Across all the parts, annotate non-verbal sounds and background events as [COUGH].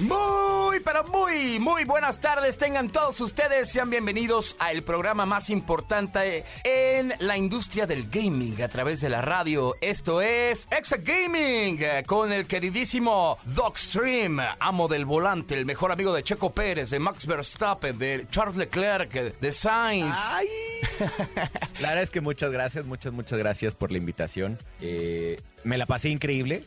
Muy, pero muy, muy buenas tardes. Tengan todos ustedes, sean bienvenidos al programa más importante en la industria del gaming a través de la radio. Esto es Exa Gaming eh, con el queridísimo Dogstream, amo del volante, el mejor amigo de Checo Pérez, de Max Verstappen, de Charles Leclerc, de Sainz. ¡Ay! La verdad es que muchas gracias, muchas, muchas gracias por la invitación. Eh, me la pasé increíble.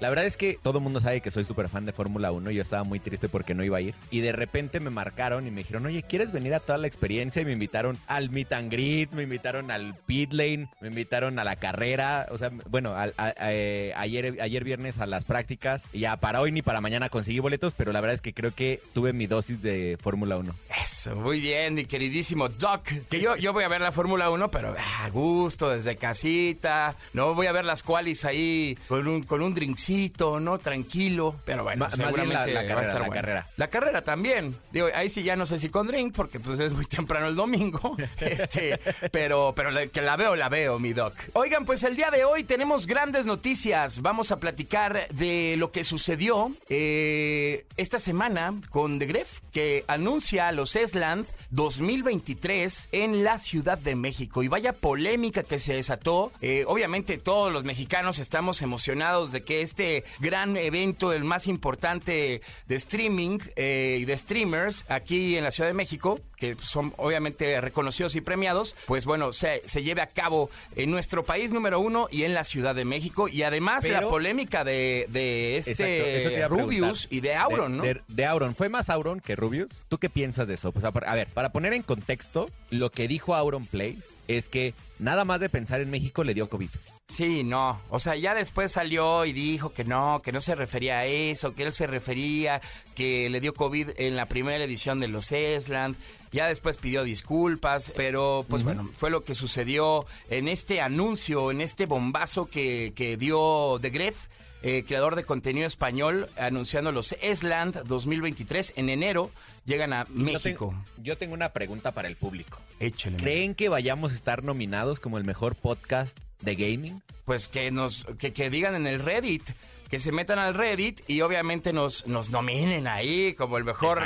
La verdad es que todo el mundo sabe que soy súper fan de Fórmula 1 y yo estaba muy triste porque no iba a ir. Y de repente me marcaron y me dijeron, oye, ¿quieres venir a toda la experiencia? Y me invitaron al meet and greet, me invitaron al pit lane, me invitaron a la carrera. O sea, bueno, eh, ayer, ayer viernes a las prácticas. Y ya para hoy ni para mañana conseguí boletos, pero la verdad es que creo que tuve mi dosis de Fórmula 1. Eso, muy bien, mi queridísimo Doc. Que yo, yo voy a ver la Fórmula 1, pero ah, a gusto, desde casita. No voy a ver las qualis ahí con un, con un drinkcito, ¿no? Tranquilo. Pero bueno, Ma- seguramente la- la va a carrera, estar la carrera. La carrera también. Digo, ahí sí ya no sé si con drink, porque pues es muy temprano el domingo. [LAUGHS] este, pero, pero la- que la veo, la veo, mi Doc. Oigan, pues el día de hoy tenemos grandes noticias. Vamos a platicar de lo que sucedió eh, esta semana con The Gref, que anuncia los Esland 2023 en la Ciudad de México. Y vaya polémica que se desató. Eh, obviamente todos los mexicanos estamos emocionados de que este gran evento, el más importante de streaming eh, y de streamers aquí en la Ciudad de México, que son obviamente reconocidos y premiados, pues bueno, se, se lleve a cabo en nuestro país número uno y en la Ciudad de México. Y además la polémica de, de este Rubius y de Auron, de, ¿no? De, de Auron. ¿Fue más Auron que Rubius? ¿Tú qué piensas de eso? Pues, a a ver, para poner en contexto, lo que dijo Auron Play es que nada más de pensar en México le dio COVID. Sí, no. O sea, ya después salió y dijo que no, que no se refería a eso, que él se refería que le dio COVID en la primera edición de los Esland. Ya después pidió disculpas, pero pues bueno, fue lo que sucedió en este anuncio, en este bombazo que, que dio The Gref. eh, creador de contenido español, anunciando los Esland 2023 en enero, llegan a Yo México. tengo, yo tengo una pregunta para el público. Échale. ¿Creen que vayamos a estar nominados como el mejor podcast de gaming? pues que nos que, que digan en el Reddit que se metan al Reddit y obviamente nos, nos nominen ahí como el mejor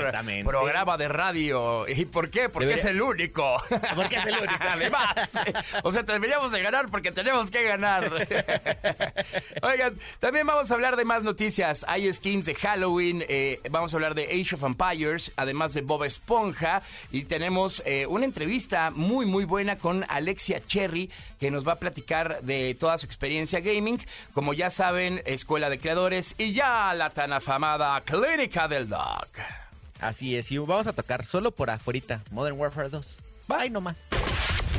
programa de radio. ¿Y por qué? Porque Debería- es el único. Porque es el único. [LAUGHS] Además. O sea, deberíamos de ganar porque tenemos que ganar. [LAUGHS] Oigan, también vamos a hablar de más noticias. Hay skins de Halloween, eh, vamos a hablar de Age of Empires, además de Bob Esponja. Y tenemos eh, una entrevista muy, muy buena con Alexia Cherry, que nos va a platicar de toda su experiencia gaming. Como ya saben, Escuela de Creadores y ya la tan afamada Clínica del Dog. Así es, y vamos a tocar solo por afuera Modern Warfare 2. Bye nomás.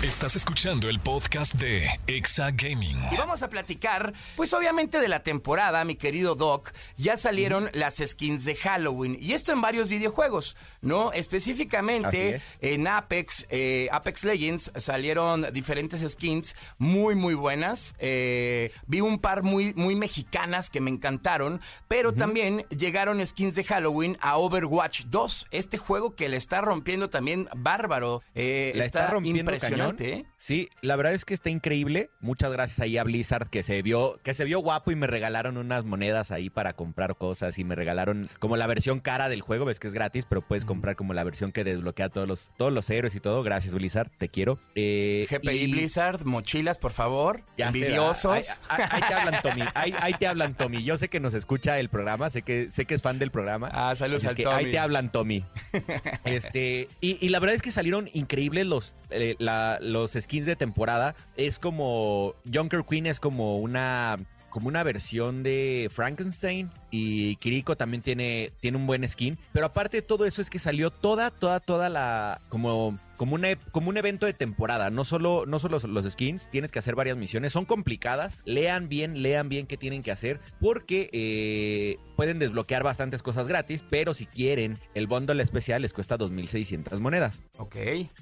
Estás escuchando el podcast de Exa Gaming. Y vamos a platicar, pues obviamente de la temporada, mi querido Doc. Ya salieron las skins de Halloween. Y esto en varios videojuegos, ¿no? Específicamente es. en Apex, eh, Apex Legends salieron diferentes skins muy, muy buenas. Eh, vi un par muy, muy mexicanas que me encantaron. Pero también llegaron skins de Halloween a Overwatch 2. Este juego que le está rompiendo también bárbaro. Eh, La está, rompiendo impresionante, cañón. ¿Eh? Sí, la verdad es que está increíble. Muchas gracias ahí a Blizzard que se vio que se vio guapo y me regalaron unas monedas ahí para comprar cosas y me regalaron como la versión cara del juego, ves que es gratis, pero puedes comprar como la versión que desbloquea todos los todos los héroes y todo. Gracias Blizzard, te quiero. Eh, GPI y- Blizzard, mochilas, por favor. Ya envidiosos. Ahí, ahí- ahí te hablan, Tommy. Ahí, ahí te hablan, Tommy. Yo sé que nos escucha el programa, sé que, sé que es fan del programa. Ah, saludos al que Tommy. Ahí te hablan, Tommy. [LAUGHS] Este, y, y la verdad es que salieron increíbles los, eh, la- los skins de temporada. Es como. Junker Queen es como una. Como una versión de Frankenstein. y Kiriko también tiene, tiene un buen skin. Pero aparte de todo eso es que salió toda, toda, toda la... como como, una, como un evento de temporada. No solo, no solo los skins, tienes que hacer varias misiones. Son complicadas. Lean bien, lean bien qué tienen que hacer. Porque eh, pueden desbloquear bastantes cosas gratis. Pero si quieren, el bundle especial les cuesta 2.600 monedas. Ok.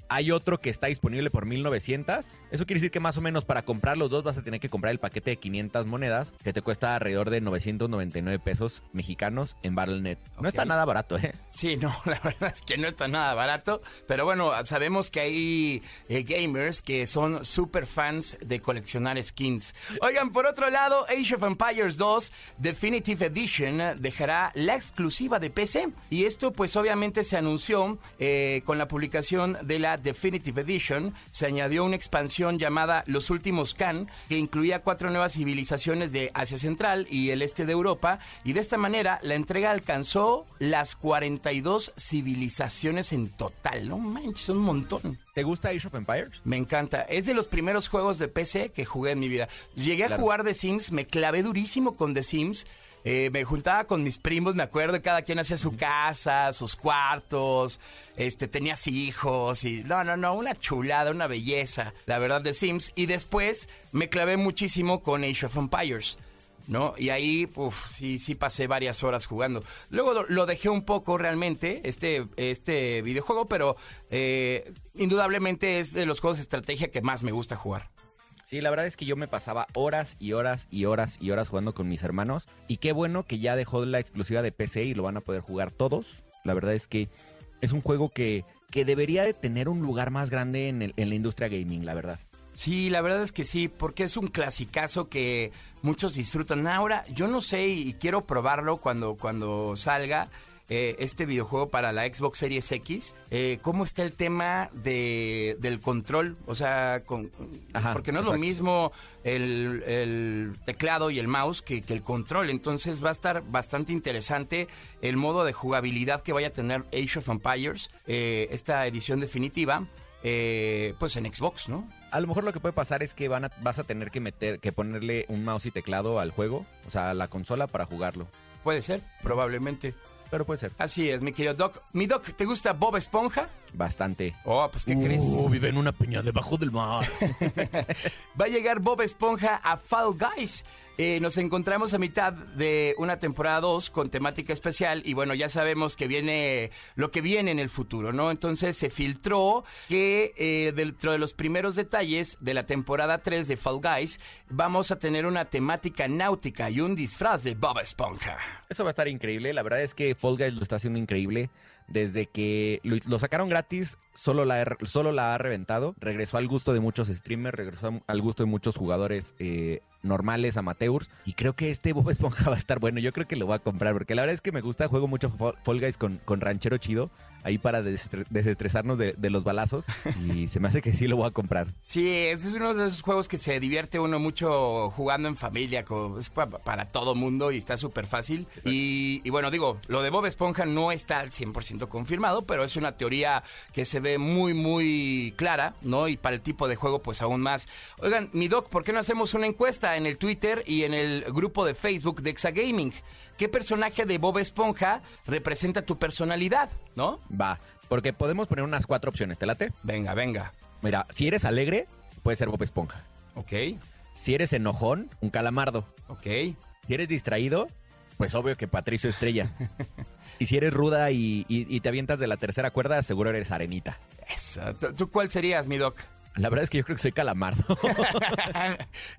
Hay otro que está disponible por 1.900. Eso quiere decir que más o menos para comprar los dos vas a tener que comprar el paquete de 500 monedas. Que te cuesta alrededor de 999 pesos mexicanos en Battle.net. No Ok. está nada barato, ¿eh? Sí, no, [LAUGHS] la verdad es que no está nada barato, pero bueno, sabemos que hay eh, gamers que son super fans de coleccionar skins. Oigan, por otro lado, Age of Empires 2 Definitive Edition dejará la exclusiva de PC y esto pues obviamente se anunció eh, con la publicación de la Definitive Edition, se añadió una expansión llamada Los Últimos Khan que incluía cuatro nuevas civilizaciones de Asia Central y el este de Europa y de esta manera la entrega alcanzó las 42 civilizaciones en total. No manches, un montón. ¿Te gusta Age of Empires? Me encanta. Es de los primeros juegos de PC que jugué en mi vida. Llegué a Claro. jugar The Sims, me clavé durísimo con The Sims. Eh, me juntaba con mis primos, me acuerdo, cada quien hacía su casa, sus cuartos, este, tenías hijos y no, no, no, una chulada, una belleza, la verdad, de Sims. Y después me clavé muchísimo con Age of Empires. ¿no? Y ahí, uf, sí, sí pasé varias horas jugando. Luego lo, lo dejé un poco realmente, este, este videojuego, pero eh, indudablemente es de los juegos de estrategia que más me gusta jugar. Sí, la verdad es que yo me pasaba horas y horas y horas y horas jugando con mis hermanos. Y qué bueno que ya dejó la exclusiva de PC y lo van a poder jugar todos. La verdad es que es un juego que, que debería de tener un lugar más grande en, el- en la industria gaming, la verdad. Sí, la verdad es que sí, porque es un clasicazo que muchos disfrutan. Ahora, yo no sé y quiero probarlo cuando, cuando salga eh, este videojuego para la Xbox Series X. eh, ¿Cómo está el tema de, del control? O sea, con, Ajá, porque no es lo mismo el, el teclado y el mouse que, que el control. Entonces va a estar bastante interesante el modo de jugabilidad que vaya a tener Age of Empires, eh, esta edición definitiva, eh, pues en Xbox, ¿no? A lo mejor lo que puede pasar es que van a- vas a tener que meter, que ponerle un mouse y teclado al juego, o sea, a la consola para jugarlo. Puede ser, probablemente. Pero puede ser. Así es, mi querido Doc. Mi Doc, ¿te gusta Bob Esponja? Bastante. Oh, pues ¿qué crees? vive en una peña debajo del mar. [LAUGHS] Va a llegar Bob Esponja a Fall Guys. Eh, nos encontramos a mitad de una temporada 2 con temática especial y bueno, ya sabemos que viene lo que viene en el futuro, ¿no? Entonces se filtró que eh, dentro de los primeros detalles de la temporada 3 de Fall Guys vamos a tener una temática náutica y un disfraz de Bob Esponja. Eso va a estar increíble. La verdad es que Fall Guys lo está haciendo increíble. Desde que lo, sacaron gratis, solo la, solo la ha reventado. Regresó al gusto de muchos streamers, regresó al gusto de muchos jugadores eh, normales, amateurs. Y creo que este Bob Esponja [LAUGHS] va a estar bueno. Yo creo que lo voy a comprar porque la verdad es que me gusta. Juego mucho Fall Guys con, con Ranchero Chido. Ahí para desestre- desestresarnos de, de los balazos. Y [LAUGHS] se me hace que sí lo voy a comprar. Sí, este es uno de esos juegos que se divierte uno mucho jugando en familia, es pa- para todo mundo y está súper fácil. Y, y bueno, digo, lo de Bob Esponja no está al 100% confirmado, pero es una teoría que se ve muy, muy clara, ¿no? Y para el tipo de juego, pues aún más. Oigan, mi doc, ¿por qué no hacemos una encuesta en el Twitter y en el grupo de Facebook de Exagaming? ¿Qué personaje de Bob Esponja representa tu personalidad, no? Va. Porque podemos poner unas cuatro opciones. ¿Te late? Venga, venga. Mira, si eres alegre, puede ser Bob Esponja. Ok, Si eres enojón, un calamardo. ok. Si eres distraído, pues obvio que Patricio Estrella. [LAUGHS] y si eres ruda y, y- y te avientas de la tercera cuerda, seguro eres arenita. Eso. ¿Tú- ¿Tú cuál serías, mi doc? La verdad es que yo creo que soy calamardo. [LAUGHS]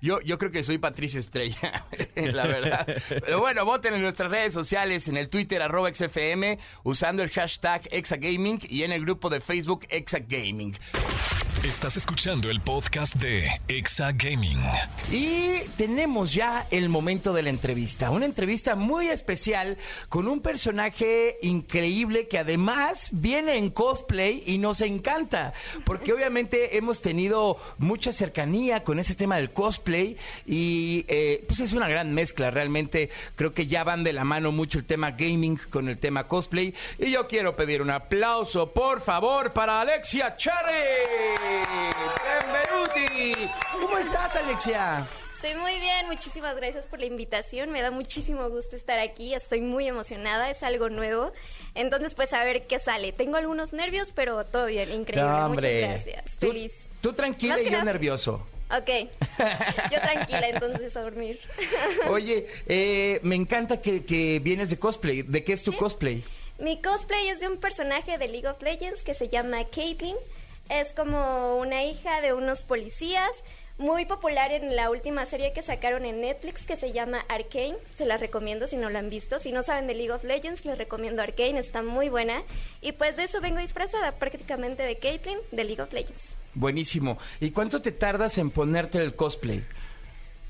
yo, yo creo que soy Patricio Estrella, [LAUGHS] la verdad. Pero bueno, voten en nuestras redes sociales, en el Twitter, arroba XFM, usando el hashtag Exagaming y en el grupo de Facebook Exagaming. Estás escuchando el podcast de Exa Gaming. Y tenemos ya el momento de la entrevista. Una entrevista muy especial con un personaje increíble que además viene en cosplay y nos encanta. Porque obviamente hemos tenido mucha cercanía con ese tema del cosplay y eh, pues es una gran mezcla. Realmente creo que ya van de la mano mucho el tema gaming con el tema cosplay. Y yo quiero pedir un aplauso, por favor, para Alexia Cherry. Benvenuti. ¿Cómo estás, Alexia? Estoy muy bien, muchísimas gracias por la invitación. Me da muchísimo gusto estar aquí, estoy muy emocionada, es algo nuevo. Entonces, pues a ver qué sale. Tengo algunos nervios, pero todo bien, increíble. No. Muchas gracias. Tú- Feliz. Tú, tranquila y yo nervioso. Ok. Yo tranquila, entonces a dormir. [LAUGHS] Oye, eh, me encanta que, que vienes de cosplay. ¿De qué es tu Sí. cosplay? Mi cosplay es de un personaje de League of Legends que se llama Caitlyn. Es como una hija de unos policías, muy popular en la última serie que sacaron en Netflix que se llama Arcane. Se la recomiendo si no la han visto. Si no saben de League of Legends, les recomiendo Arcane, está muy buena. Y pues de eso vengo disfrazada prácticamente de Caitlyn de League of Legends. Buenísimo. ¿Y cuánto te tardas en ponerte el cosplay?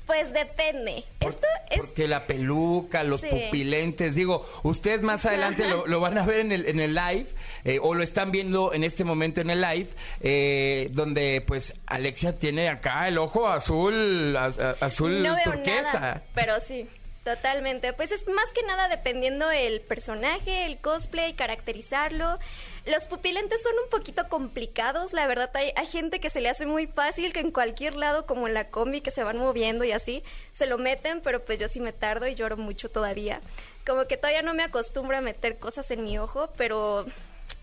Pues depende. Por- Esto es Porque la peluca, los Sí. pupilentes, digo, ustedes más adelante lo, lo van a ver en el, en el live, eh, o lo están viendo en este momento en el live, eh, donde pues Alexia tiene acá el ojo azul, az- azul no veo turquesa. nada, pero sí, totalmente. Pues es más que nada dependiendo el personaje, el cosplay, caracterizarlo. Los pupilentes son un poquito complicados, la verdad hay, hay gente que se le hace muy fácil que en cualquier lado, como en la combi, que se van moviendo y así, se lo meten, pero pues yo sí me tardo y lloro mucho todavía. Como que todavía no me acostumbro a meter cosas en mi ojo, pero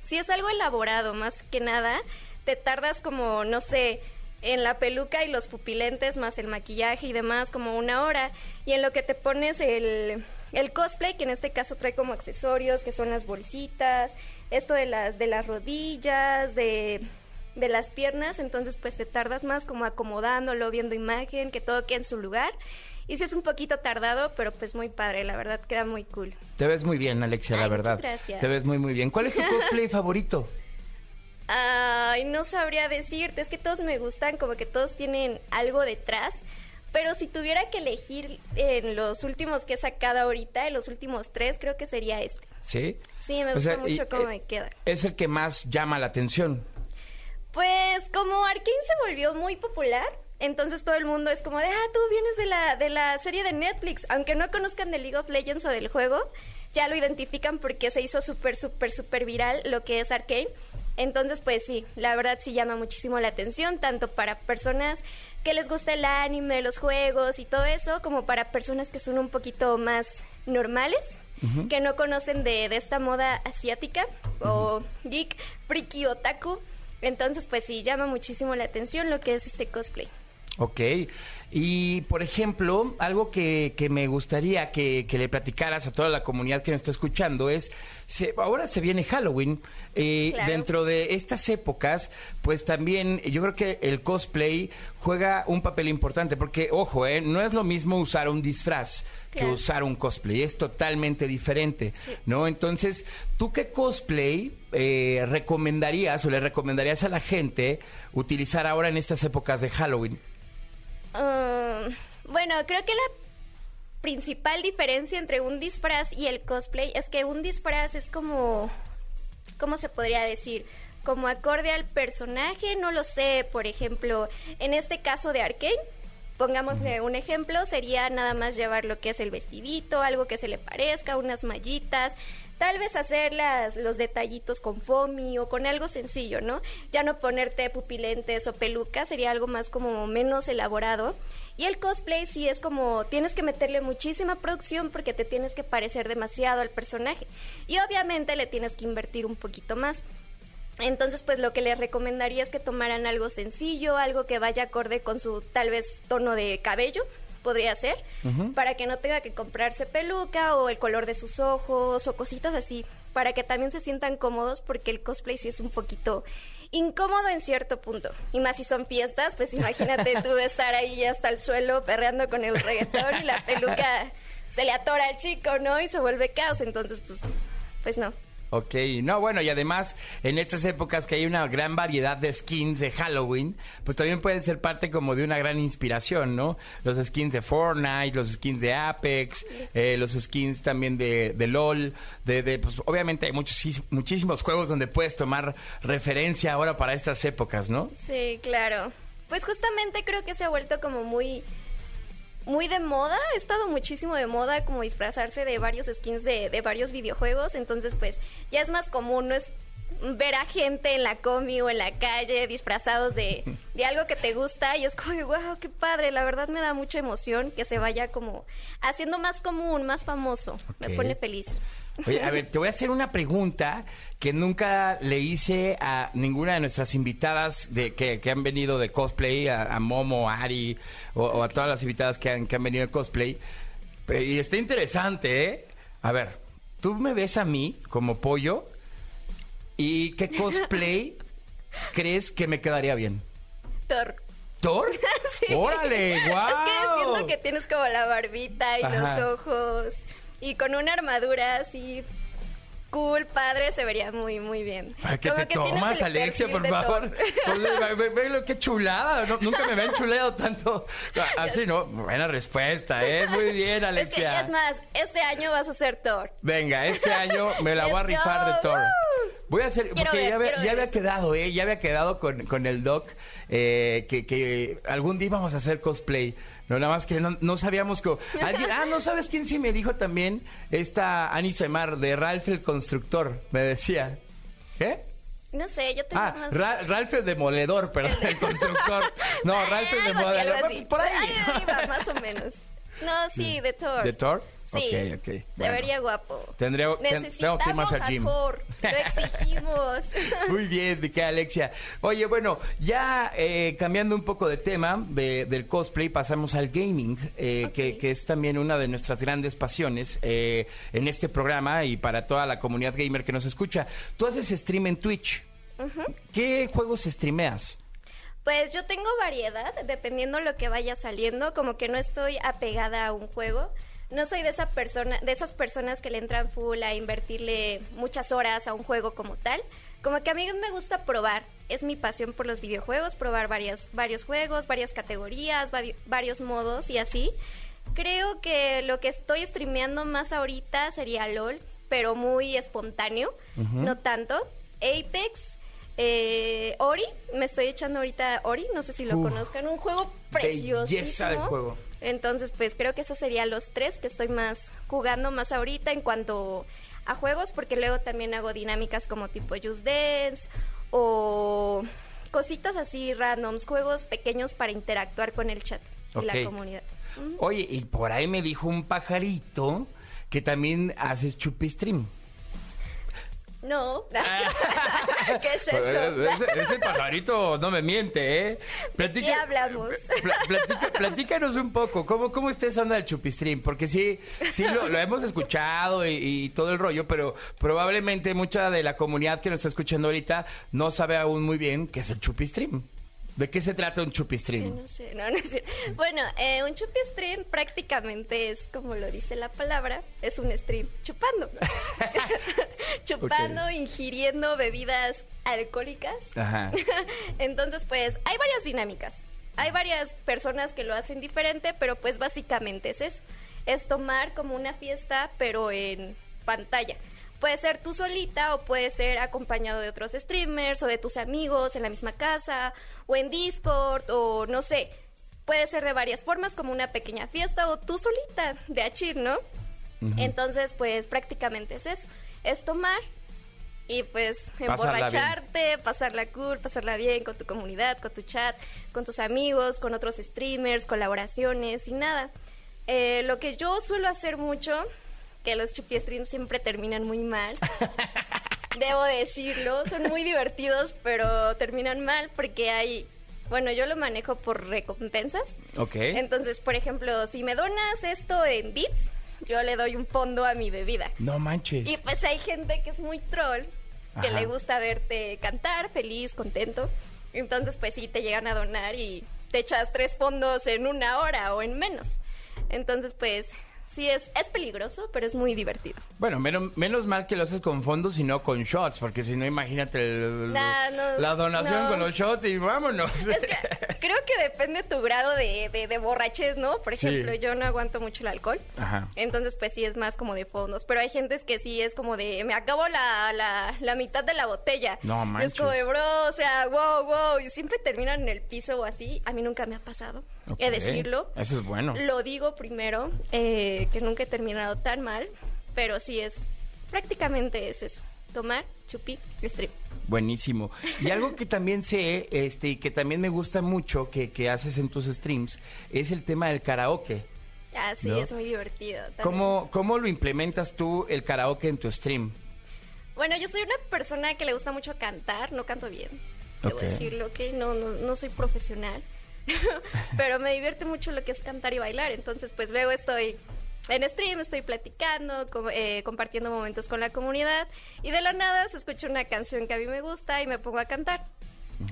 sí es algo elaborado, más que nada. Te tardas como, no sé, en la peluca y los pupilentes, más el maquillaje y demás, como una hora. Y en lo que te pones el, el cosplay, que en este caso trae como accesorios, que son las bolsitas, esto de las, de las rodillas, de, de las piernas, entonces pues te tardas más como acomodándolo, viendo imagen, que todo quede en su lugar. Y sí es un poquito tardado, pero pues muy padre, la verdad queda muy cool. Te ves muy bien, Alexia, la verdad. muchas gracias. Te ves muy, muy bien. ¿Cuál es tu cosplay [LAUGHS] favorito? Ay, no sabría decirte, es que todos me gustan, como que todos tienen algo detrás. Pero si tuviera que elegir en los últimos que he sacado ahorita, en los últimos tres, creo que sería este. ¿Sí? Sí, me O gusta sea, y, mucho cómo eh, me queda. Es el que más llama la atención. Pues como Arkane se volvió muy popular, entonces todo el mundo es como de, ah, tú vienes de la, de la serie de Netflix. Aunque no conozcan de League of Legends o del juego, ya lo identifican porque se hizo súper, súper, súper viral lo que es Arkane. Entonces, pues sí, la verdad sí llama muchísimo la atención, tanto para personas que les gusta el anime, los juegos y todo eso, como para personas que son un poquito más normales, que no conocen de, de esta moda asiática o geek, friki, otaku. Entonces, pues sí, llama muchísimo la atención lo que es este cosplay. Ok. Y, por ejemplo, algo que, que me gustaría que, que le platicaras a toda la comunidad que nos está escuchando es, se- ahora se viene Halloween. eh, Claro. Dentro de estas épocas, pues también yo creo que el cosplay juega un papel importante, porque, ojo, eh, no es lo mismo usar un disfraz que usar un cosplay, es totalmente diferente, ¿no? Entonces, ¿tú qué cosplay eh, recomendarías o le recomendarías a la gente utilizar ahora en estas épocas de Halloween? Ah, bueno, creo que la principal diferencia entre un disfraz y el cosplay es que un disfraz es como, ¿cómo se podría decir? Como acorde al personaje, no lo sé, por ejemplo, en este caso de Arkane, pongámosle un ejemplo, sería nada más llevar lo que es el vestidito, algo que se le parezca, unas mallitas, tal vez hacer los detallitos con foamy o con algo sencillo, ¿no? Ya no ponerte pupilentes o pelucas, sería algo más como menos elaborado. Y el cosplay sí es como tienes que meterle muchísima producción porque te tienes que parecer demasiado al personaje. Y obviamente le tienes que invertir un poquito más. Entonces, pues lo que les recomendaría es que tomaran algo sencillo, algo que vaya acorde con su tal vez tono de cabello, podría ser, para que no tenga que comprarse peluca o el color de sus ojos o cositas así, para que también se sientan cómodos porque el cosplay sí es un poquito incómodo en cierto punto. Y más si son fiestas, pues imagínate tú [LAUGHS] estar ahí hasta el suelo perreando con el reggaetón y la peluca se le atora al chico, ¿no? Y se vuelve caos, entonces pues pues no. Ok, no, bueno, y además en estas épocas que hay una gran variedad de skins de Halloween, pues también pueden ser parte como de una gran inspiración, ¿no? Los skins de Fortnite, los skins de Apex, eh, los skins también de, de LOL, de, de, pues obviamente hay muchos, muchísimos juegos donde puedes tomar referencia ahora para estas épocas, ¿no? Sí, claro. Pues justamente creo que se ha vuelto como muy muy de moda, ha estado muchísimo de moda como disfrazarse de varios skins de, de varios videojuegos, entonces pues ya es más común, no es ver a gente en la comi o en la calle disfrazados de, de algo que te gusta y es como, wow, qué padre, la verdad me da mucha emoción que se vaya como haciendo más común, más famoso, me pone feliz. Oye, a ver, te voy a hacer una pregunta que nunca le hice a ninguna de nuestras invitadas de, que, que han venido de cosplay, a, a Momo, a Ari, o, o a todas las invitadas que han, que han venido de cosplay. Pe- Y está interesante, ¿eh? A ver, tú me ves a mí como pollo y ¿qué cosplay [LAUGHS] crees que me quedaría bien? Thor. ¿Thor? [LAUGHS] Sí. ¡Órale! ¡Guau! Es que siento que tienes como la barbita y Ajá. los ojos y con una armadura así cool, padre, se vería muy, muy bien. Ay, ¿Qué Como te que tomas, Alexia, por favor? Pues, ve- lo que chulada. No, nunca me habían chuleado tanto. [LAUGHS] Así, ¿no? Buena respuesta, ¿eh? Muy bien, Es que, Alexia. es más, este año vas a ser Thor. Venga, este año me la voy a rifar de. Thor. Voy a hacer, Quiero porque ver, ya, había- ya quedado, ¿eh? Ya había quedado con, con el Doc eh, que, que algún día íbamos a hacer cosplay. No, nada más que no, no sabíamos cómo. Alguien, ah, ¿no sabes quién sí me dijo también? Esta Ani Semar de Ralph el Constructor, me decía. ¿Qué? No sé, yo tengo Ah, más... Ra- Ralph el demoledor, perdón, el constructor. No, [LAUGHS] Ralph el demoledor. Por ahí. más o menos. No, [LAUGHS] sí, de Thor. ¿De Thor? Sí. Se Bueno. vería guapo. Tendría- tengo que ir más al gym. Lo exigimos. [LAUGHS] Muy bien, de qué Alexia. Oye, bueno, ya eh, cambiando un poco de tema de- del cosplay, pasamos al gaming, eh, que, que es también una de nuestras grandes pasiones eh, en este programa y para toda la comunidad gamer que nos escucha. Tú haces stream en Twitch. ¿Qué juegos streameas? Pues yo tengo variedad, dependiendo lo que vaya saliendo, como que no estoy apegada a un juego. No soy de esa persona, de esas personas que le entran full a invertirle muchas horas a un juego como tal. Como que a mí me gusta probar, es mi pasión por los videojuegos, probar varias, varios juegos, varias categorías, vari- varios modos y así. Creo que lo que estoy streameando más ahorita sería LOL, pero muy espontáneo, no tanto. Apex, eh, Ori, me estoy echando ahorita Ori, no sé si lo conozcan, un juego precioso. belleza juego. Entonces, pues creo que esos serían los tres que estoy más jugando más ahorita en cuanto a juegos, porque luego también hago dinámicas como tipo Just Dance o cositas así randoms, juegos pequeños para interactuar con el chat y la comunidad. Oye, y por ahí me dijo un pajarito que también haces chupi stream. No. [LAUGHS] ¿Qué es eso? Pues, Ese, ese pajarito no me miente, ¿eh? ¿De qué hablamos? platica- platícanos un poco, ¿cómo, cómo está esa onda del chupistream? Porque sí, sí lo, lo hemos escuchado y, y todo el rollo, pero probablemente mucha de la comunidad que nos está escuchando ahorita no sabe aún muy bien qué es el chupistream. ¿De qué se trata un chupistream? No sé, no, cierto. Bueno, eh, un chupi stream prácticamente es, como lo dice la palabra, es un stream chupando. [LAUGHS] [LAUGHS] chupando, ingiriendo bebidas alcohólicas. Ajá. [LAUGHS] Entonces, pues, hay varias dinámicas. Hay varias personas que lo hacen diferente, pero pues básicamente es eso. Es tomar como una fiesta, pero en pantalla. Puede ser tú solita o puede ser acompañado de otros streamers o de tus amigos en la misma casa o en Discord o no sé. Puede ser de varias formas, como una pequeña fiesta o tú solita de achir, ¿no? Entonces, pues prácticamente es eso. Es tomar y pues Pasarla bien. emborracharte, pasarla cool, pasarla bien con tu comunidad, con tu chat, con tus amigos, con otros streamers, colaboraciones y nada. Eh, lo que yo suelo hacer mucho, que los chupi streams siempre terminan muy mal. [LAUGHS] Debo decirlo, son muy divertidos, pero terminan mal porque hay, bueno, yo lo manejo por recompensas. Ok. Entonces, por ejemplo, si me donas esto en bits, yo le doy un fondo a mi bebida. No manches. Y pues hay gente que es muy troll, que Ajá. le gusta verte cantar, feliz, contento. Entonces, pues sí, te llegan a donar y te echas tres fondos en una hora o en menos. Entonces, pues sí, es, es peligroso, pero es muy divertido. Bueno, menos, menos mal que lo haces con fondos y no con shots, porque si no, imagínate el- Nah, no, la donación no. con los shots y vámonos. Es que [LAUGHS] creo que depende tu grado de, de, de borrachez, ¿no? Por Sí. ejemplo, yo no aguanto mucho el alcohol. Ajá. Entonces, pues sí es más como de fondos. Pero hay gente que sí es como de, me acabo la, la, la mitad de la botella. No Y manches. Es como de, bro, o sea, wow, wow. Y siempre terminan en el piso o así. A mí nunca me ha pasado. Ok, He de decirlo. Eso es bueno. Lo digo primero, eh, que nunca he terminado tan mal. Pero sí es, prácticamente es eso. tomar, chupi, stream. Buenísimo. Y algo que también sé, este, y que también me gusta mucho que, que haces en tus streams, es el tema del karaoke. Ah, sí, ¿No? es muy divertido. también. ¿Cómo, ¿Cómo lo implementas tú el karaoke en tu stream? Bueno, yo soy una persona que le gusta mucho cantar, no canto bien, debo decirlo, que no, no, no soy profesional, [LAUGHS] pero me divierte mucho lo que es cantar y bailar, entonces pues luego estoy en stream, estoy platicando, co- eh, compartiendo momentos con la comunidad y de la nada se escucha una canción que a mí me gusta y me pongo a cantar.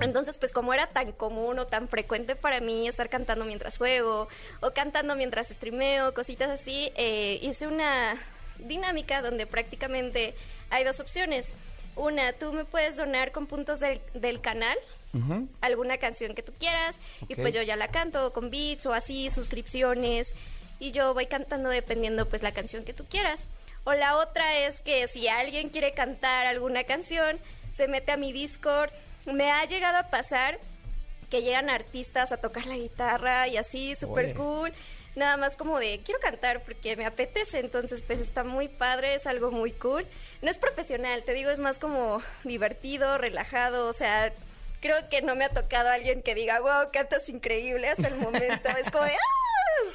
Entonces, pues como era tan común o tan frecuente para mí estar cantando mientras juego o cantando mientras streameo, cositas así, eh, hice una dinámica donde prácticamente hay dos opciones. Una, tú me puedes donar con puntos del, del canal alguna canción que tú quieras y pues yo ya la canto con beats o así, suscripciones y yo voy cantando dependiendo pues la canción que tú quieras. O la otra es que si alguien quiere cantar alguna canción, se mete a mi Discord. Me ha llegado a pasar que llegan artistas a tocar la guitarra y así, súper cool. Nada más como de, quiero cantar porque me apetece, entonces pues está muy padre, es algo muy cool. No es profesional, te digo, es más como divertido, relajado, o sea, creo que no me ha tocado alguien que diga, wow, cantas increíble hasta el momento. es como de, "Ah", [LAUGHS]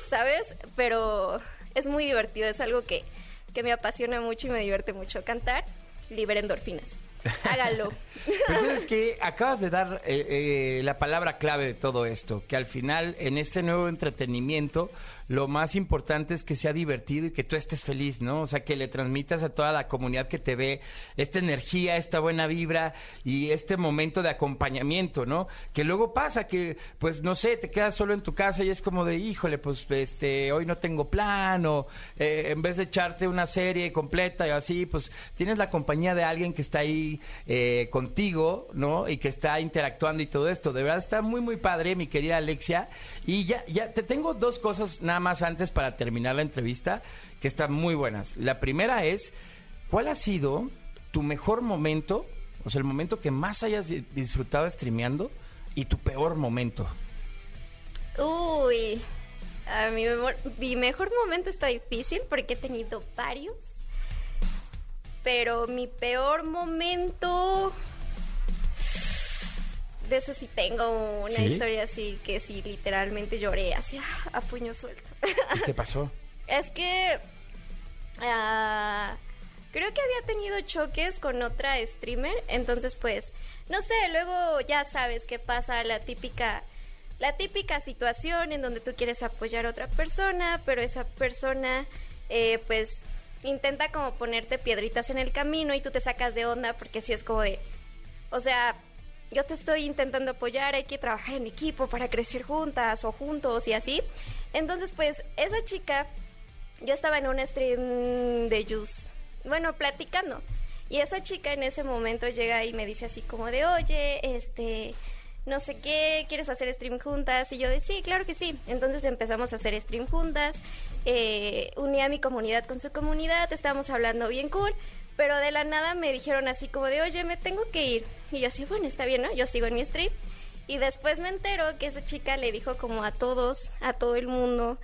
¿sabes? Pero es muy divertido, es algo que, que me apasiona mucho y me divierte mucho cantar. Libera endorfinas. Hágalo. Pues es que acabas de dar eh, eh, la palabra clave de todo esto, que al final en este nuevo entretenimiento lo más importante es que sea divertido y que tú estés feliz, ¿no? O sea, que le transmitas a toda la comunidad que te ve esta energía, esta buena vibra y este momento de acompañamiento, ¿no? Que luego pasa que, pues, no sé, te quedas solo en tu casa y es como de, híjole, pues, este, hoy no tengo plan o eh, en vez de echarte una serie completa y así, pues, tienes la compañía de alguien que está ahí eh, contigo, ¿no? Y que está interactuando y todo esto. De verdad está muy, muy padre, mi querida Alexia. Y ya, ya te tengo dos cosas nada más antes para terminar la entrevista que están muy buenas. La primera es, ¿cuál ha sido tu mejor momento, o sea, el momento que más hayas di- disfrutado streameando y tu peor momento? Uy, a mi, memor- mi mejor momento está difícil porque he tenido varios. Pero mi peor momento. De eso sí tengo una ¿Sí? historia así que sí, literalmente lloré así ah, a puño suelto. ¿Qué [LAUGHS] pasó? Es que ah, creo que había tenido choques con otra streamer, entonces pues no sé, luego ya sabes qué pasa la típica la típica situación en donde tú quieres apoyar a otra persona, pero esa persona eh, pues intenta como ponerte piedritas en el camino y tú te sacas de onda porque si es como de, o sea, yo te estoy intentando apoyar, hay que trabajar en equipo para crecer juntas o juntos y así. Entonces, pues, esa chica, yo estaba en un stream de Juice, bueno, platicando. Y esa chica en ese momento llega y me dice así como de, oye, este, no sé qué, ¿quieres hacer stream juntas? Y yo de, sí, claro que sí. Entonces empezamos a hacer stream juntas, eh, uní a mi comunidad con su comunidad, estábamos hablando bien cool, pero de la nada me dijeron así como de, oye, me tengo que ir. Y yo así, bueno, está bien, ¿no? Yo sigo en mi stream. Y después me entero que esa chica le dijo como a todos, a todo el mundo,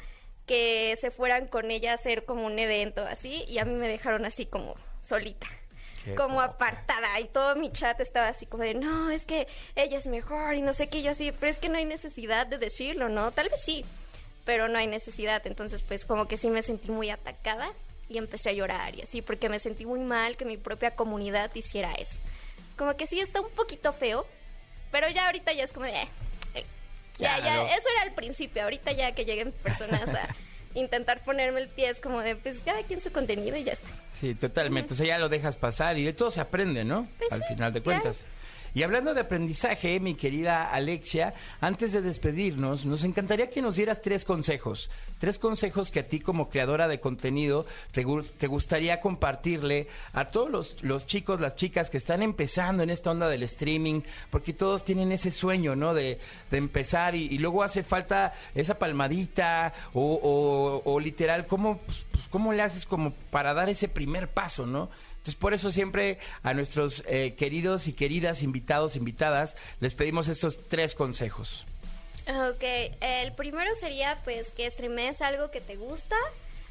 que se fueran con ella a hacer como un evento así, y a mí me dejaron así como solita Qué como apartada y todo mi chat estaba así como de no, es que ella es mejor y no sé qué, y yo así, pero es que no hay necesidad de decirlo, ¿no? Tal vez sí, pero no hay necesidad, entonces pues como que sí me sentí muy atacada y empecé a llorar y así, porque me sentí muy mal que mi propia comunidad hiciera eso. Como que sí está un poquito feo, pero ya ahorita ya es como de... eh, eh, ya, ya, eso era al principio, ahorita ya que lleguen personas a [LAUGHS] intentar ponerme el pie es como de, pues cada quien su contenido y ya está. Sí, totalmente. O sea, ya lo dejas pasar y de todo se aprende, ¿no? Pues Al sí, final de claro. Y hablando de aprendizaje, mi querida Alexia, antes de despedirnos, nos encantaría que nos dieras tres consejos. Tres consejos que a ti como creadora de contenido te, te gustaría compartirle a todos los, chicos, las chicas que están empezando en esta onda del streaming, porque todos tienen ese sueño, ¿no? De, empezar y, luego hace falta esa palmadita o literal, ¿cómo, pues, pues, ¿cómo le haces como para dar ese primer paso, ¿no? Entonces, por eso siempre a nuestros eh, queridos y queridas invitados, invitadas, les pedimos estos tres consejos. Ok, el primero sería pues que streamees algo que te gusta,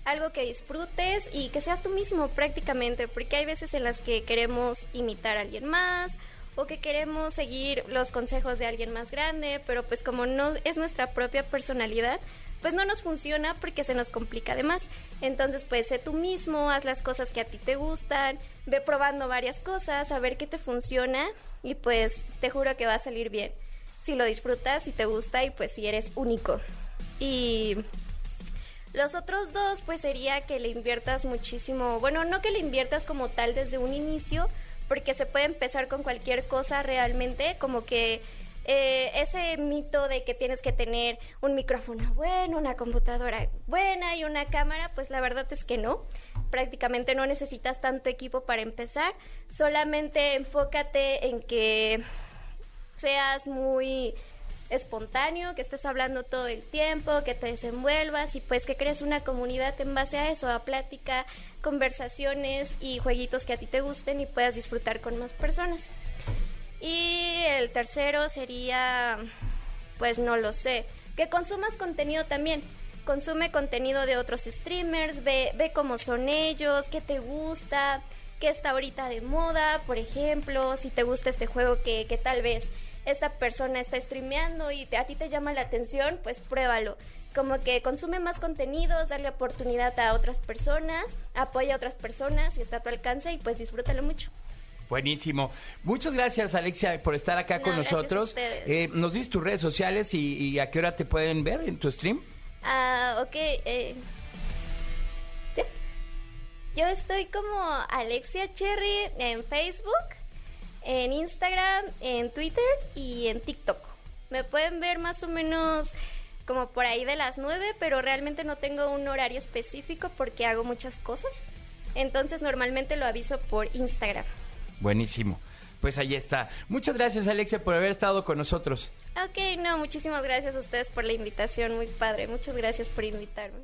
algo que disfrutes y que seas tú mismo prácticamente, porque hay veces en las que queremos imitar a alguien más o que queremos seguir los consejos de alguien más grande, pero pues como no es nuestra propia personalidad, pues no nos funciona porque se nos complica además. Entonces, pues sé tú mismo, haz las cosas que a ti te gustan, ve probando varias cosas, a ver qué te funciona y pues te juro que va a salir bien. Si lo disfrutas, si te gusta y pues si eres único. Y los otros dos, pues sería que le inviertas muchísimo, bueno, no que le inviertas como tal desde un inicio, porque se puede empezar con cualquier cosa realmente, como que eh, ese mito de que tienes que tener un micrófono bueno, una computadora buena y una cámara, pues la verdad es que no. Prácticamente no necesitas tanto equipo para empezar, solamente enfócate en que seas muy espontáneo, que estés hablando todo el tiempo, que te desenvuelvas y pues que crees una comunidad en base a eso, a plática, conversaciones y jueguitos que a ti te gusten y puedas disfrutar con más personas. Y el tercero sería, pues no lo sé, que consumas contenido también. Consume contenido de otros streamers, ve, ve cómo son ellos, qué te gusta, qué está ahorita de moda, por ejemplo, si te gusta este juego que, que tal vez esta persona está streameando y a ti te llama la atención, pues pruébalo. Como que consume más contenidos, darle oportunidad a otras personas, apoya a otras personas y está a tu alcance y pues disfrútalo mucho. Buenísimo. Muchas gracias, Alexia, por estar acá No, con a nosotros. Eh, ¿Nos dices tus redes sociales y, y a qué hora te pueden ver en tu stream? Ah, ok. eh, ¿sí? Yo estoy como Alexia Cherry en Facebook, en Instagram, en Twitter y en TikTok. Me pueden ver más o menos como por ahí de las 9, pero realmente no tengo un horario específico porque hago muchas cosas. Entonces normalmente lo aviso por Instagram. Buenísimo. Pues ahí está. Muchas gracias, Alexia, por haber estado con nosotros. Ok, no, muchísimas gracias a ustedes por la invitación, muy padre. Muchas gracias por invitarme.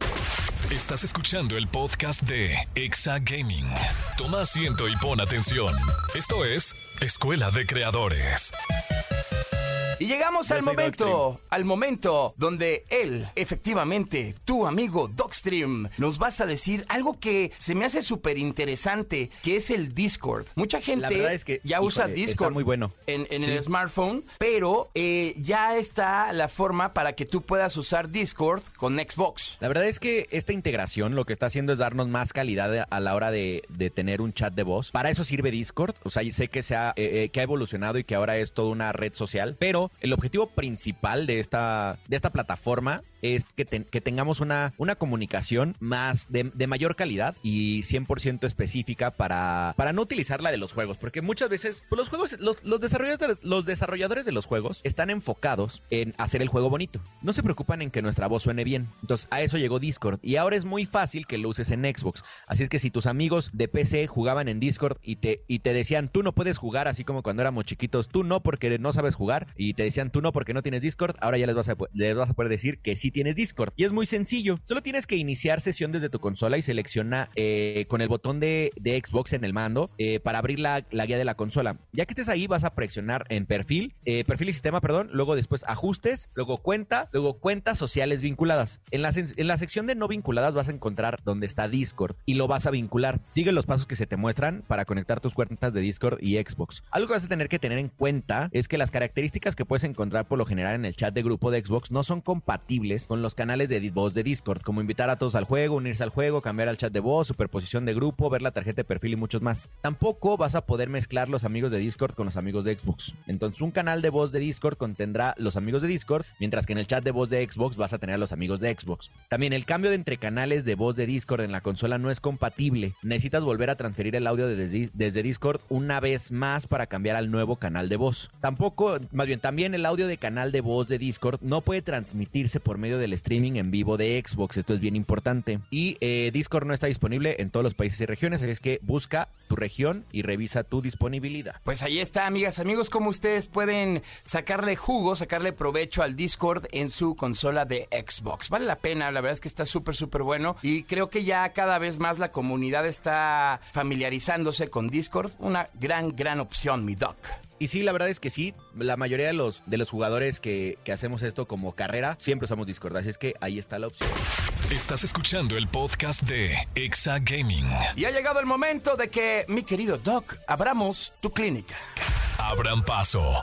Estás escuchando el podcast de Exa Gaming. Toma asiento y pon atención. Esto es Escuela de Creadores. Y llegamos al momento, al momento donde él, efectivamente, tu amigo Dogstream, nos vas a decir algo que se me hace súper interesante, que es el Discord. Mucha gente verdad es que, ya usa híjole, está Discord muy bueno. en, en Sí. el smartphone, pero eh, ya está la forma para que tú puedas usar Discord con Xbox. La verdad es que esta integración lo que está haciendo es darnos más calidad a la hora de, de tener un chat de voz. Para eso sirve Discord. O sea, y sé que, se ha, eh, eh, que ha evolucionado y que ahora es toda una red social. Pero el objetivo principal de esta, de esta plataforma es que, que tengamos una, una comunicación más de, de mayor calidad y 100% específica para, para no utilizar la de los juegos. Porque muchas veces pues, los juegos, los, los desarrolladores, los desarrolladores de los juegos están enfocados en hacer el juego bonito. No se preocupan en que nuestra voz suene bien. Entonces a eso llegó Discord y ahora es muy fácil que lo uses en Xbox. Así es que si tus amigos de PC jugaban en Discord y te, y te decían tú no puedes jugar así como cuando éramos chiquitos, tú no porque no sabes jugar te decían tú no porque no tienes Discord, ahora ya les vas a, les vas a poder decir que sí tienes Discord. Y es muy sencillo. Solo tienes que iniciar sesión desde tu consola y selecciona eh, con el botón de, de Xbox en el mando eh, para abrir la, la guía de la consola. Ya que estés ahí vas a presionar en perfil, eh, perfil y sistema, perdón, luego después ajustes, luego cuenta, luego cuentas sociales vinculadas. En la, en la sección de no vinculadas vas a encontrar donde está Discord y lo vas a vincular. Sigue los pasos que se te muestran para conectar tus cuentas de Discord y Xbox. Algo que vas a tener que tener en cuenta es que las características que puedes encontrar por lo general en el chat de grupo de Xbox no son compatibles con los canales de voz de Discord, como invitar a todos al juego, unirse al juego, cambiar al chat de voz, superposición de grupo, ver la tarjeta de perfil y muchos más. Tampoco vas a poder mezclar los amigos de Discord con los amigos de Xbox. Entonces un canal de voz de Discord contendrá los amigos de Discord, mientras que en el chat de voz de Xbox vas a tener a los amigos de Xbox. También el cambio de entre canales de voz de Discord en la consola no es compatible. Necesitas volver a transferir el audio desde, desde Discord una vez más para cambiar al nuevo canal de voz. Tampoco, más bien también el audio de canal de voz de Discord no puede transmitirse por medio del streaming en vivo de Xbox. Esto es bien importante. Y eh, Discord no está disponible en todos los países y regiones, así es que busca tu región y revisa tu disponibilidad. Pues ahí está, amigas, amigos, cómo ustedes pueden sacarle jugo, sacarle provecho al Discord en su consola de Xbox. Vale la pena, la verdad es que está súper, súper bueno. Y creo que ya cada vez más la comunidad está familiarizándose con Discord. Una gran, gran opción, mi doc. Y sí, la verdad es que sí, la mayoría de los, de los jugadores que, que hacemos esto como carrera, siempre usamos Discord, así es que ahí está la opción. Estás escuchando el podcast de Exa Gaming. Y ha llegado el momento de que, mi querido Doc, abramos tu clínica. Abran paso.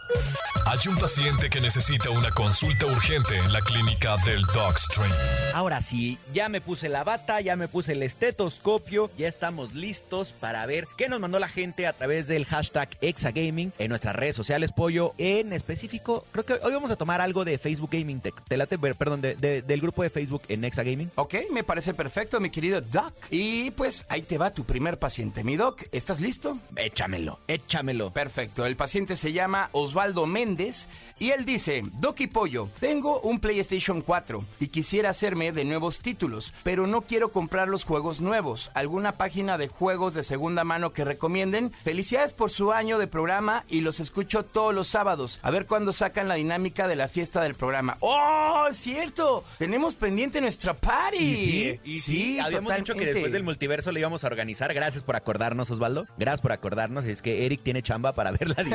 Hay un paciente que necesita una consulta urgente en la clínica del Dogstream. Ahora sí, ya me puse la bata, ya me puse el estetoscopio, ya estamos listos para ver qué nos mandó la gente a través del hashtag Exagaming en nuestras redes sociales, Pollo. En específico, creo que hoy vamos a tomar algo de Facebook Gaming Tech. Te late, perdón, de- de- del grupo de Facebook en Exagaming. Ok, me parece perfecto, mi querido Doc. Y pues ahí te va tu primer paciente, mi Doc. ¿Estás listo? Échamelo, échamelo. Perfecto, el paciente se llama Osvaldo Méndez y él dice, Doc y Pollo, tengo un PlayStation 4 y quisiera hacerme de nuevos títulos, pero no quiero comprar los juegos nuevos. ¿Alguna página de juegos de segunda mano que recomienden? Felicidades por su año de programa y los escucho todos los sábados. A ver cuándo sacan la dinámica de la fiesta del programa. ¡Oh, es cierto! Tenemos pendiente nuestra party. Y sí, y sí, habíamos dicho que totalmente. después del multiverso lo íbamos a organizar. Gracias por acordarnos, Osvaldo. Gracias por acordarnos. Es que Eric tiene chamba para ver la dinámica [LAUGHS]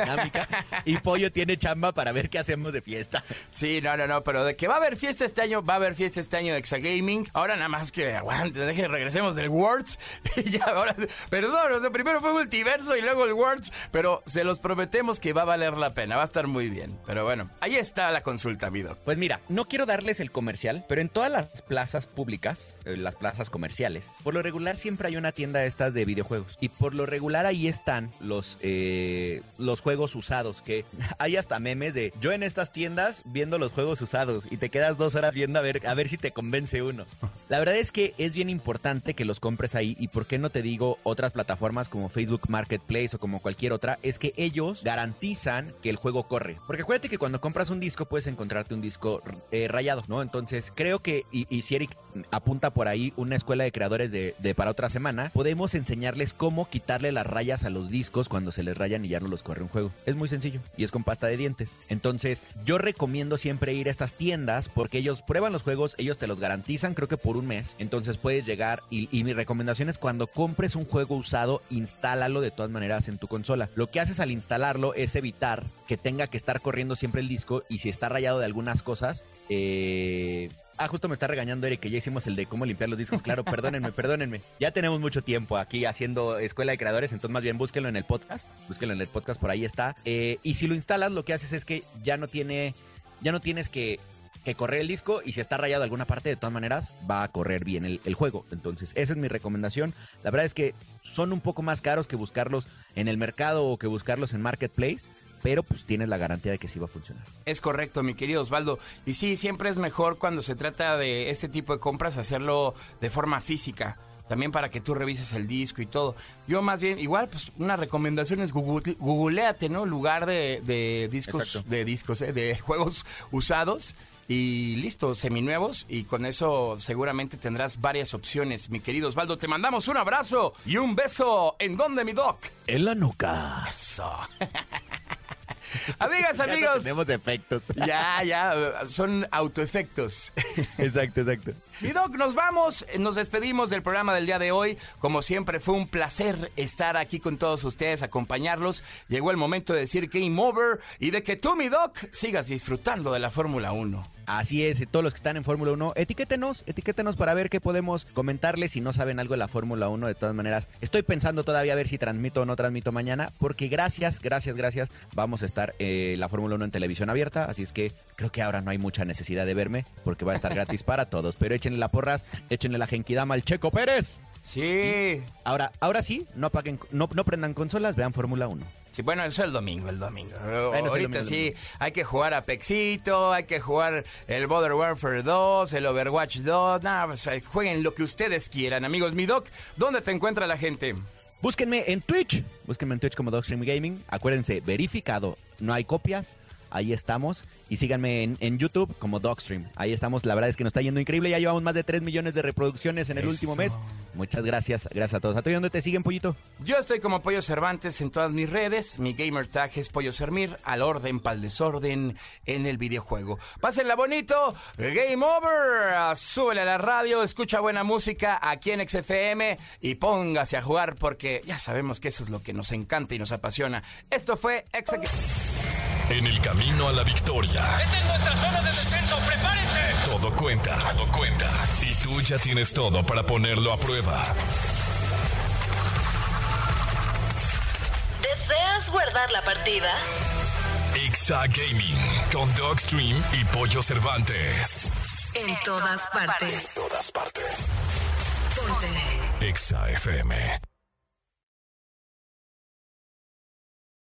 y Pollo tiene chamba para ver qué hacemos de fiesta. Sí, no, no, no, pero de que va a haber fiesta este año, va a haber fiesta este año de Exagaming. Ahora nada más que aguante, deje, regresemos del Worlds. [LAUGHS] Y ya, ahora, perdón, o sea, primero fue Multiverso y luego el Worlds, pero se los prometemos que va a valer la pena, va a estar muy bien. Pero bueno, ahí está la consulta, mi doc. Pues mira, no quiero darles el comercial, pero en todas las plazas públicas, eh, las plazas comerciales, por lo regular siempre hay una tienda de estas de videojuegos. Y por lo regular ahí están los, eh, los juegos usados, que [LAUGHS] hay hasta memes de yo en estas tiendas viendo los juegos usados y te quedas dos horas viendo a ver, a ver si te convence uno. [LAUGHS] La verdad es que es bien importante que los compres ahí y por qué no te digo otras plataformas como Facebook Marketplace o como cualquier otra, es que ellos garantizan que el juego corre. Porque acuérdate que cuando compras un disco puedes encontrarte un disco eh, rayado, ¿no? Entonces creo que, y, y si Eric apunta por ahí una escuela de creadores de, de para otra semana, podemos enseñarles cómo quitarle las rayas a los discos cuando se les rayan y ya no los corre un juego. Es muy sencillo y es con pasta de dientes. Entonces yo recomiendo siempre ir a estas tiendas porque ellos prueban los juegos, ellos te los garantizan creo que por un mes. Entonces puedes llegar y, y mi recomendación es cuando compres un juego usado, instálalo de todas maneras en tu consola. Lo que haces al instalarlo es evitar que tenga que estar corriendo siempre el disco y si está rayado de algunas cosas, eh... Ah, justo me está regañando Eric que ya hicimos el de cómo limpiar los discos. Claro, perdónenme, [LAUGHS] perdónenme. Ya tenemos mucho tiempo aquí haciendo Escuela de Creadores, entonces más bien búsquenlo en el podcast. Búsquenlo en el podcast, por ahí está. Eh, y si lo instalas, lo que haces es que ya no tiene, ya no tienes que, que correr el disco y si está rayado alguna parte, de todas maneras, va a correr bien el, el juego. Entonces, esa es mi recomendación. La verdad es que son un poco más caros que buscarlos en el mercado o que buscarlos en Marketplace. Pero pues tienes la garantía de que sí va a funcionar. Es correcto, mi querido Osvaldo. Y sí, siempre es mejor cuando se trata de este tipo de compras hacerlo de forma física. También para que tú revises el disco y todo. Yo más bien, igual, pues una recomendación es google, googleate, ¿no? Lugar de, de discos, Exacto. de discos, ¿eh? de [LAUGHS] juegos usados. Y listo, seminuevos. Y con eso seguramente tendrás varias opciones, mi querido Osvaldo. Te mandamos un abrazo y un beso. ¿En dónde, mi doc? En la nuca. Eso. [LAUGHS] [LAUGHS] Amigas, amigos. Tenemos efectos. [LAUGHS] Ya, ya, son autoefectos. [LAUGHS] exacto, exacto. Mi Doc, nos vamos, nos despedimos del programa del día de hoy. Como siempre, fue un placer estar aquí con todos ustedes, acompañarlos. Llegó el momento de decir game over y de que tú, mi Doc, sigas disfrutando de la Fórmula 1. Así es, todos los que están en Fórmula 1, etiquétenos, etiquétenos para ver qué podemos comentarles si no saben algo de la Fórmula 1. De todas maneras, estoy pensando todavía a ver si transmito o no transmito mañana, porque gracias, gracias, gracias, vamos a estar eh, la Fórmula 1 en televisión abierta, así es que creo que ahora no hay mucha necesidad de verme, porque va a estar gratis para todos. Pero échenle la porras, échenle la genkidama al Checo Pérez. Sí. Ahora, ahora sí, no apaguen, no, no prendan consolas, vean Fórmula 1. Sí, bueno, eso el domingo, el domingo. es el Ahorita domingo, sí, domingo. hay que jugar a Pexito, hay que jugar el Modern Warfare 2, el Overwatch 2. Nada, pues, jueguen lo que ustedes quieran, amigos. Mi Doc, ¿dónde te encuentra la gente? Búsquenme en Twitch. Búsquenme en Twitch como Dogstream Gaming. Acuérdense, verificado. No hay copias, ahí estamos. Y síganme en, en YouTube como Dogstream. Ahí estamos, la verdad es que nos está yendo increíble. Ya llevamos más de 3 millones de reproducciones en el Eso. último mes. Muchas gracias, gracias a todos. ¿A ti dónde te siguen, Pollito? Yo estoy como Pollo Cervantes en todas mis redes. Mi gamer tag es Pollo Sermir, al orden, pa'l desorden en el videojuego. Pásenla bonito. Game over. Súbele a la radio, escucha buena música aquí en XFM y póngase a jugar porque ya sabemos que eso es lo que nos encanta y nos apasiona. Esto fue Exa En el camino a la victoria, ¡Esta es nuestra zona de descenso! ¡Prepárense! todo cuenta. Todo cuenta. Y tú ya tienes todo para ponerlo a prueba. ¿Deseas guardar la partida? Exa Gaming con Dogstream y Pollo Cervantes. En todas partes. Todas partes. Ponte. Exa FM.